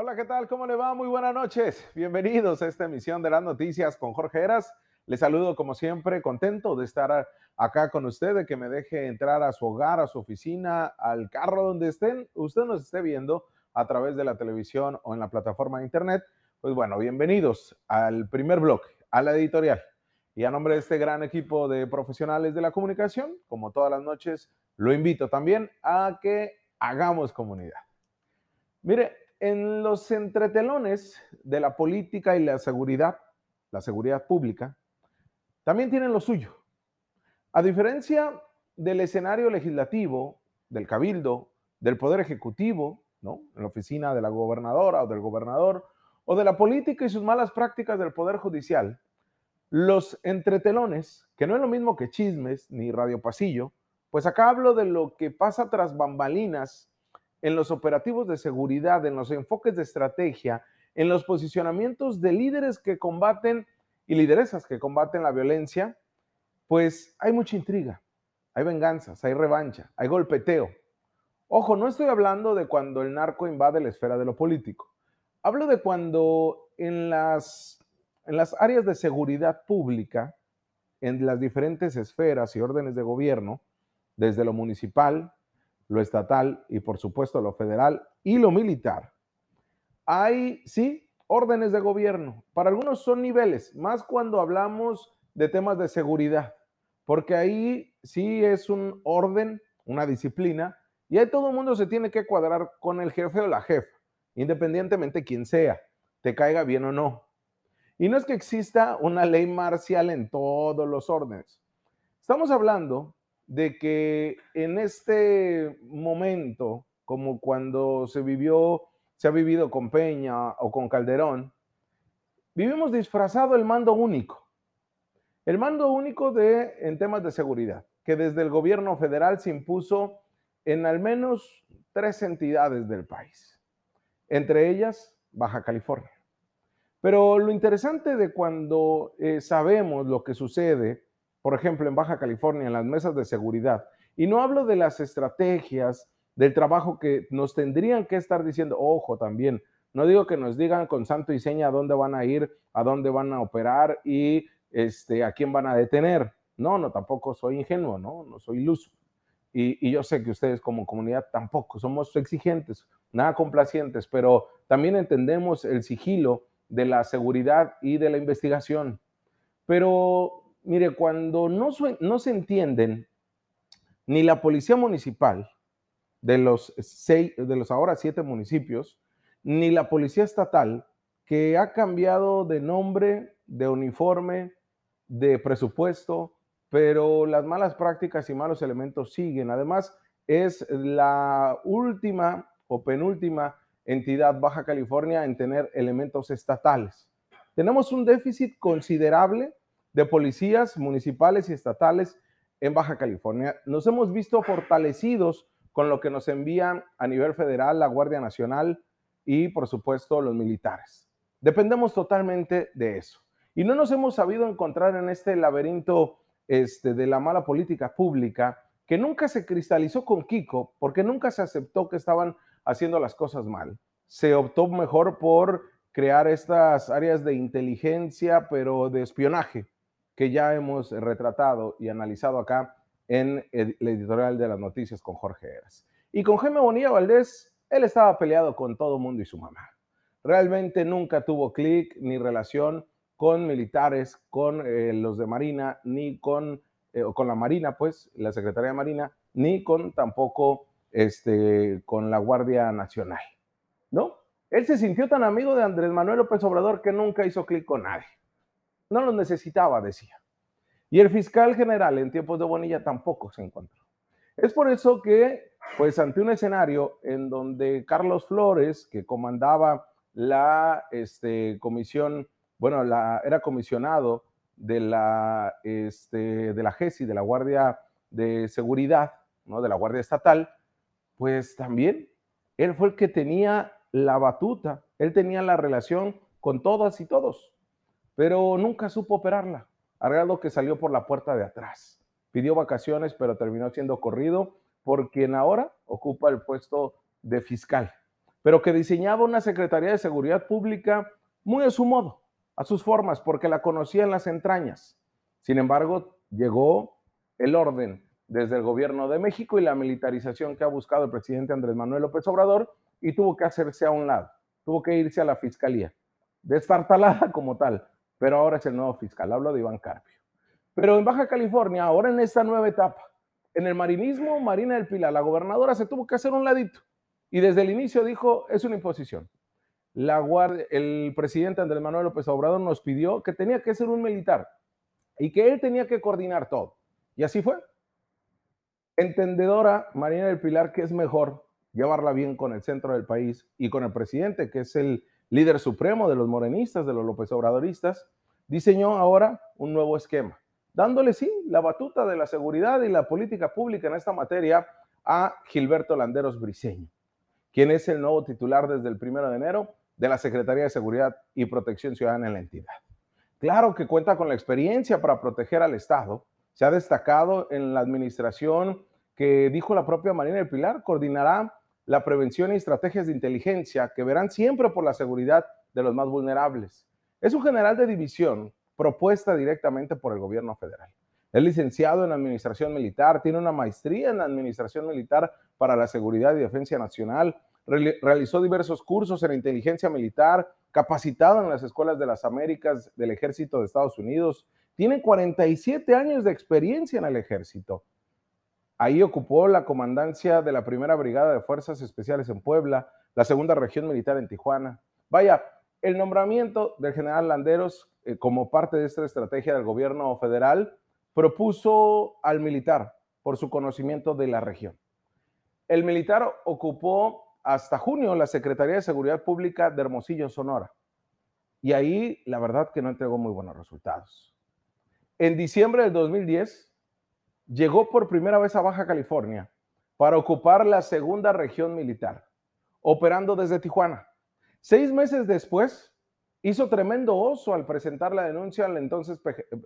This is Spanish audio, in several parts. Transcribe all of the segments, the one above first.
Hola, ¿qué tal? ¿Cómo le va? Muy buenas noches. Bienvenidos a esta emisión de las noticias con Jorge Eras. Les saludo como siempre, contento de estar acá con usted, de que me deje entrar a su hogar, a su oficina, al carro donde estén, usted nos esté viendo a través de la televisión o en la plataforma de internet. Pues bueno, bienvenidos al primer bloque, a la editorial. Y a nombre de este gran equipo de profesionales de la comunicación, como todas las noches, lo invito también a que hagamos comunidad. Mire, en los entretelones de la política y la seguridad, la seguridad pública, también tienen lo suyo. A diferencia del escenario legislativo, del cabildo, del poder ejecutivo, ¿no? En la oficina de la gobernadora o del gobernador, o de la política y sus malas prácticas del poder judicial, los entretelones, que no es lo mismo que chismes ni radio pasillo, pues acá hablo de lo que pasa tras bambalinas en los operativos de seguridad, en los enfoques de estrategia, en los posicionamientos de líderes que combaten y lideresas que combaten la violencia, pues hay mucha intriga, hay venganzas, hay revancha, hay golpeteo. Ojo, no estoy hablando de cuando el narco invade la esfera de lo político. Hablo de cuando en las, en las áreas de seguridad pública, en las diferentes esferas y órdenes de gobierno, desde lo municipal, lo estatal y por supuesto lo federal y lo militar. Hay, sí, órdenes de gobierno. Para algunos son niveles, más cuando hablamos de temas de seguridad, porque ahí sí es un orden, una disciplina, y ahí todo el mundo se tiene que cuadrar con el jefe o la jefa, independientemente quién sea, te caiga bien o no. Y no es que exista una ley marcial en todos los órdenes. Estamos hablando de que en este momento, como cuando se vivió, se ha vivido con Peña o con Calderón, vivimos disfrazado el mando único. El mando único de, en temas de seguridad, que desde el gobierno federal se impuso en al menos tres entidades del país, entre ellas Baja California. Pero lo interesante de cuando eh, sabemos lo que sucede por ejemplo, en Baja California, en las mesas de seguridad. Y no hablo de las estrategias, del trabajo que nos tendrían que estar diciendo, ojo también, no digo que nos digan con santo y seña a dónde van a ir, a dónde van a operar y este, a quién van a detener. No, no, tampoco soy ingenuo, no, no soy iluso. Y, y, yo sé que ustedes como comunidad tampoco somos exigentes, nada complacientes, pero también entendemos el sigilo de la seguridad y de la investigación. Pero mire, cuando no, se entienden ni la policía municipal de los, seis, de los ahora siete municipios, ni la policía estatal, que ha cambiado de nombre, de uniforme, de presupuesto, pero las malas prácticas y malos elementos siguen. Además, es la última o penúltima entidad Baja California en tener elementos estatales. Tenemos un déficit considerable de policías municipales y estatales en Baja California. Nos hemos visto fortalecidos con lo que nos envían a nivel federal la Guardia Nacional y, por supuesto, los militares. Dependemos totalmente de eso. Y no nos hemos sabido encontrar en este laberinto este, de la mala política pública que nunca se cristalizó con Kiko porque nunca se aceptó que estaban haciendo las cosas mal. Se optó mejor por crear estas áreas de inteligencia, pero de espionaje, que ya hemos retratado y analizado acá en el, editorial de las noticias con Jorge Eras. Y con Jaime Bonilla Valdés, él estaba peleado con todo el mundo y su mamá. Realmente nunca tuvo clic ni relación con militares, con eh, los de Marina, ni con, eh, con la Marina, pues, la Secretaría de Marina, ni con tampoco este, con la Guardia Nacional. ¿No? Él se sintió tan amigo de Andrés Manuel López Obrador que nunca hizo clic con nadie. No lo necesitaba, decía. Y el fiscal general en tiempos de Bonilla tampoco se encontró. Es por eso que, pues ante un escenario en donde Carlos Flores, que comandaba la este, comisión, bueno, la, era comisionado de la, este, de la GESI, de la Guardia de Seguridad, ¿no? de la Guardia Estatal, pues también él fue el que tenía la batuta, él tenía la relación con todas y todos pero nunca supo operarla, al que salió por la puerta de atrás. Pidió vacaciones, pero terminó siendo corrido por quien ahora ocupa el puesto de fiscal. pero que diseñaba una Secretaría de Seguridad Pública muy a su modo, a sus formas, porque la conocía en las entrañas. Sin embargo, llegó el orden desde el gobierno de México y la militarización que ha buscado el presidente Andrés Manuel López Obrador y tuvo que hacerse a un lado, tuvo que irse a la fiscalía, destartalada como tal, pero ahora es el nuevo fiscal, hablo de Iván Carpio. Pero en Baja California, ahora en esta nueva etapa, en el marinismo, Marina del Pilar, la gobernadora se tuvo que hacer un ladito y desde el inicio dijo, es una imposición. La guardia, el presidente Andrés Manuel López Obrador nos pidió que tenía que ser un militar y que él tenía que coordinar todo. Y así fue. Entendedora Marina del Pilar que es mejor llevarla bien con el centro del país y con el presidente, que es el líder supremo de los morenistas, de los López Obradoristas, diseñó ahora un nuevo esquema, dándole sí la batuta de la seguridad y la política pública en esta materia a Gilberto Landeros Briceño, quien es el nuevo titular desde el primero de enero de la Secretaría de Seguridad y Protección Ciudadana en la entidad. Claro que cuenta con la experiencia para proteger al Estado, se ha destacado en la administración que dijo la propia Marina del Pilar, coordinará la prevención y estrategias de inteligencia que verán siempre por la seguridad de los más vulnerables. Es un general de división propuesta directamente por el gobierno federal. Es licenciado en Administración Militar, tiene una maestría en Administración Militar para la Seguridad y Defensa Nacional, realizó diversos cursos en inteligencia militar, capacitado en las escuelas de las Américas del Ejército de Estados Unidos, tiene 47 años de experiencia en el ejército. Ahí ocupó la comandancia de la primera brigada de fuerzas especiales en Puebla, la segunda región militar en Tijuana. Vaya, el nombramiento del general Landeros eh, como parte de esta estrategia del gobierno federal propuso al militar por su conocimiento de la región. El militar ocupó hasta junio la Secretaría de Seguridad Pública de Hermosillo, Sonora. Y ahí la verdad que no entregó muy buenos resultados. En diciembre del 2010 llegó por primera vez a Baja California para ocupar la segunda región militar, operando desde Tijuana. Seis meses después, hizo tremendo oso al presentar la denuncia a la entonces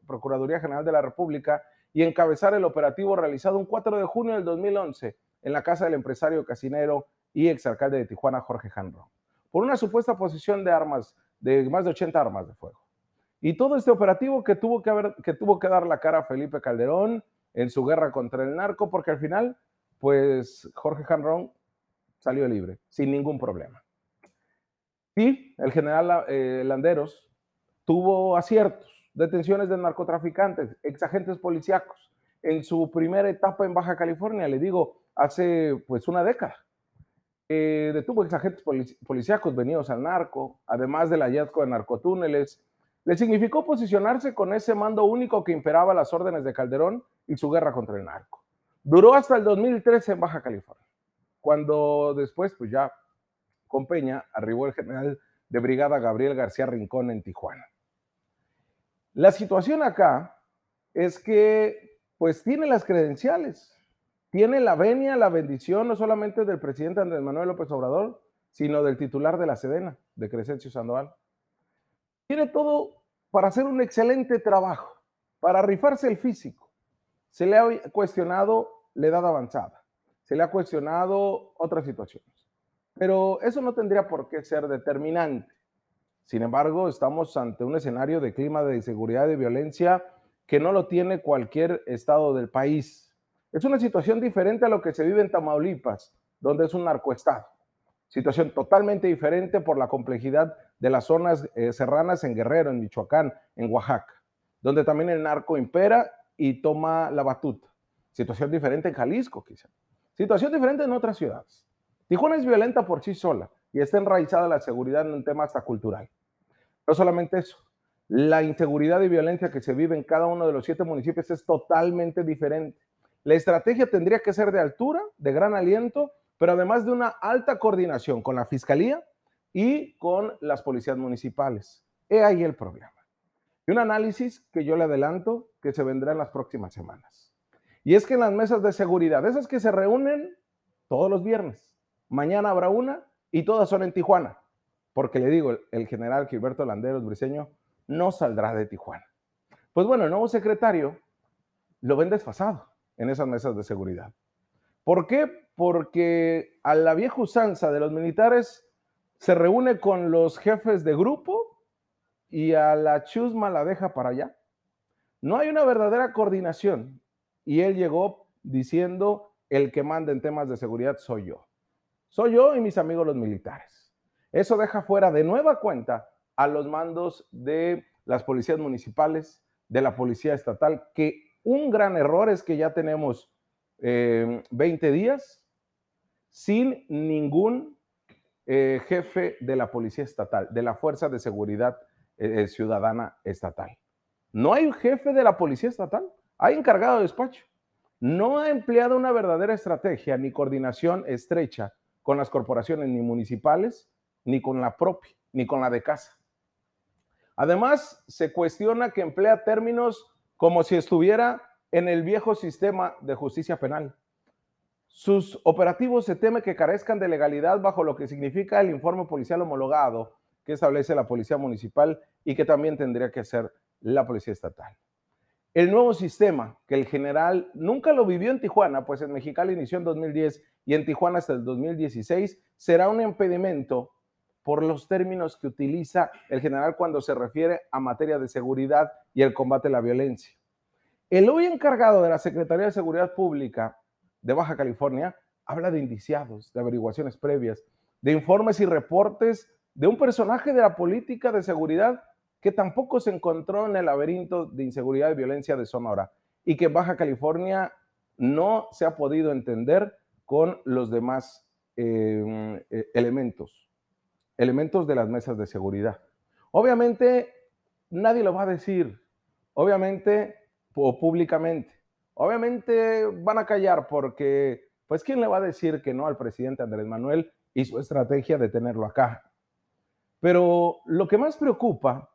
Procuraduría General de la República y encabezar el operativo realizado un 4 de junio del 2011 en la casa del empresario casinero y exalcalde de Tijuana, Jorge Janro, por una supuesta posesión de armas, de más de 80 armas de fuego. Y todo este operativo que tuvo que, que, tuvo que dar la cara Felipe Calderón, en su guerra contra el narco, porque al final, pues Jorge Janrón salió libre, sin ningún problema. Y el general eh, Landeros tuvo aciertos, detenciones de narcotraficantes, exagentes policíacos. En su primera etapa en Baja California, le digo, hace pues una década, eh, detuvo exagentes policíacos venidos al narco, además del hallazgo de narcotúneles, le significó posicionarse con ese mando único que imperaba las órdenes de Calderón y su guerra contra el narco. Duró hasta el 2013 en Baja California, cuando después, pues ya con Peña, arribó el general de brigada Gabriel García Rincón en Tijuana. La situación acá es que, pues tiene las credenciales, tiene la venia, la bendición, no solamente del presidente Andrés Manuel López Obrador, sino del titular de la Sedena, de Crescencio Sandoval. Tiene todo para hacer un excelente trabajo, para rifarse el físico. Se le ha cuestionado la edad avanzada, se le ha cuestionado otras situaciones, pero eso no tendría por qué ser determinante. Sin embargo, estamos ante un escenario de clima de inseguridad y violencia que no lo tiene cualquier estado del país. Es una situación diferente a lo que se vive en Tamaulipas, donde es un narcoestado. Situación totalmente diferente por la complejidad de las zonas eh, serranas en Guerrero, en Michoacán, en Oaxaca, donde también el narco impera y toma la batuta. Situación diferente en Jalisco, quizá. Situación diferente en otras ciudades. Tijuana es violenta por sí sola y está enraizada la seguridad en un tema hasta cultural. No solamente eso, la inseguridad y violencia que se vive en cada uno de los siete municipios es totalmente diferente. La estrategia tendría que ser de altura, de gran aliento pero además de una alta coordinación con la Fiscalía y con las policías municipales. He ahí el problema. Y un análisis que yo le adelanto que se vendrá en las próximas semanas. Y es que en las mesas de seguridad, esas que se reúnen todos los viernes, mañana habrá una y todas son en Tijuana, porque le digo, el general Gilberto Landeros Briseño no saldrá de Tijuana. Pues bueno, el nuevo secretario lo ven desfasado en esas mesas de seguridad. ¿Por qué? Porque a la vieja usanza de los militares se reúne con los jefes de grupo y a la chusma la deja para allá. No hay una verdadera coordinación. Y él llegó diciendo, el que manda en temas de seguridad soy yo. Soy yo y mis amigos los militares. Eso deja fuera de nueva cuenta a los mandos de las policías municipales, de la policía estatal, que un gran error es que ya tenemos 20 eh, días sin ningún eh, jefe de la Policía Estatal, de la Fuerza de Seguridad eh, Ciudadana Estatal. No hay jefe de la Policía Estatal, hay encargado de despacho. No ha empleado una verdadera estrategia ni coordinación estrecha con las corporaciones ni municipales, ni con la propia, ni con la de casa. Además, se cuestiona que emplea términos como si estuviera en el viejo sistema de justicia penal. Sus operativos se teme que carezcan de legalidad bajo lo que significa el informe policial homologado que establece la Policía Municipal y que también tendría que hacer la Policía Estatal. El nuevo sistema, que el general nunca lo vivió en Tijuana, pues en Mexicali inició en 2010 y en Tijuana hasta el 2016, será un impedimento por los términos que utiliza el general cuando se refiere a materia de seguridad y el combate a la violencia. El hoy encargado de la Secretaría de Seguridad Pública de Baja California habla de indiciados, de averiguaciones previas, de informes y reportes de un personaje de la política de seguridad que tampoco se encontró en el laberinto de inseguridad y violencia de Sonora y que Baja California no se ha podido entender con los demás eh, eh, elementos, elementos de las mesas de seguridad. Obviamente, nadie lo va a decir, obviamente, o públicamente, Obviamente van a callar porque, pues, ¿quién le va a decir que no al presidente Andrés Manuel y su estrategia de tenerlo acá? Pero lo que más preocupa,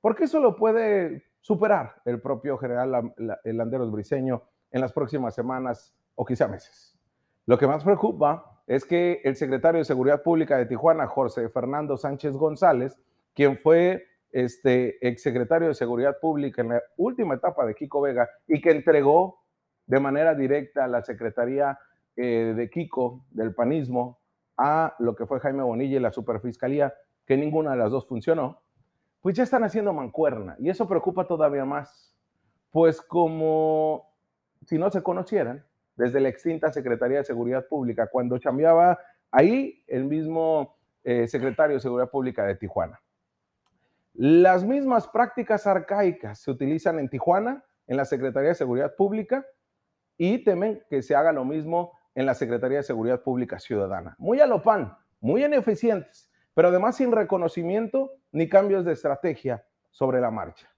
porque eso lo puede superar el propio general Landeros Briseño en las próximas semanas o quizá meses. Lo que más preocupa es que el secretario de Seguridad Pública de Tijuana, José Fernando Sánchez González, quien fue este exsecretario de Seguridad Pública en la última etapa de Kiko Vega y que entregó de manera directa a la Secretaría eh, de Kiko del panismo a lo que fue Jaime Bonilla y la Superfiscalía, que ninguna de las dos funcionó, pues ya están haciendo mancuerna y eso preocupa todavía más, pues como si no se conocieran, desde la extinta Secretaría de Seguridad Pública, cuando cambiaba ahí el mismo eh, secretario de Seguridad Pública de Tijuana. Las mismas prácticas arcaicas se utilizan en Tijuana, en la Secretaría de Seguridad Pública, y temen que se haga lo mismo en la Secretaría de Seguridad Pública Ciudadana. Muy a lo pan, muy ineficientes, pero además sin reconocimiento ni cambios de estrategia sobre la marcha.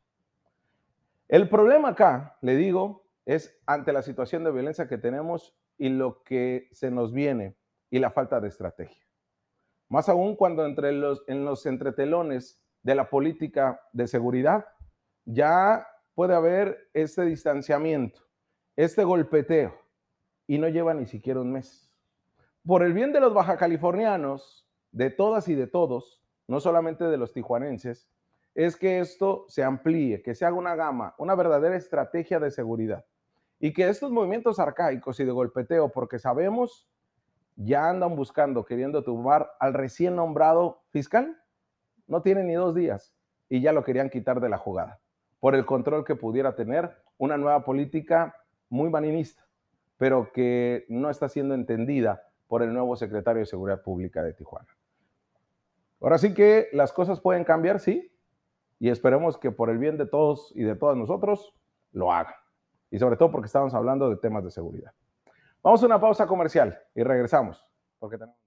El problema acá, le digo, es ante la situación de violencia que tenemos y lo que se nos viene y la falta de estrategia. Más aún cuando entre los, en los entretelones de la política de seguridad, ya puede haber este distanciamiento, este golpeteo, y no lleva ni siquiera un mes. Por el bien de los baja californianos, de todas y de todos, no solamente de los tijuanenses, es que esto se amplíe, que se haga una gama, una verdadera estrategia de seguridad. Y que estos movimientos arcaicos y de golpeteo, porque sabemos, ya andan buscando, queriendo tumbar al recién nombrado fiscal, no tiene ni dos días y ya lo querían quitar de la jugada por el control que pudiera tener una nueva política muy maninista, pero que no está siendo entendida por el nuevo secretario de Seguridad Pública de Tijuana. Ahora sí que las cosas pueden cambiar, sí, y esperemos que por el bien de todos y de todas nosotros lo hagan. Y sobre todo porque estamos hablando de temas de seguridad. Vamos a una pausa comercial y regresamos, porque tenemos...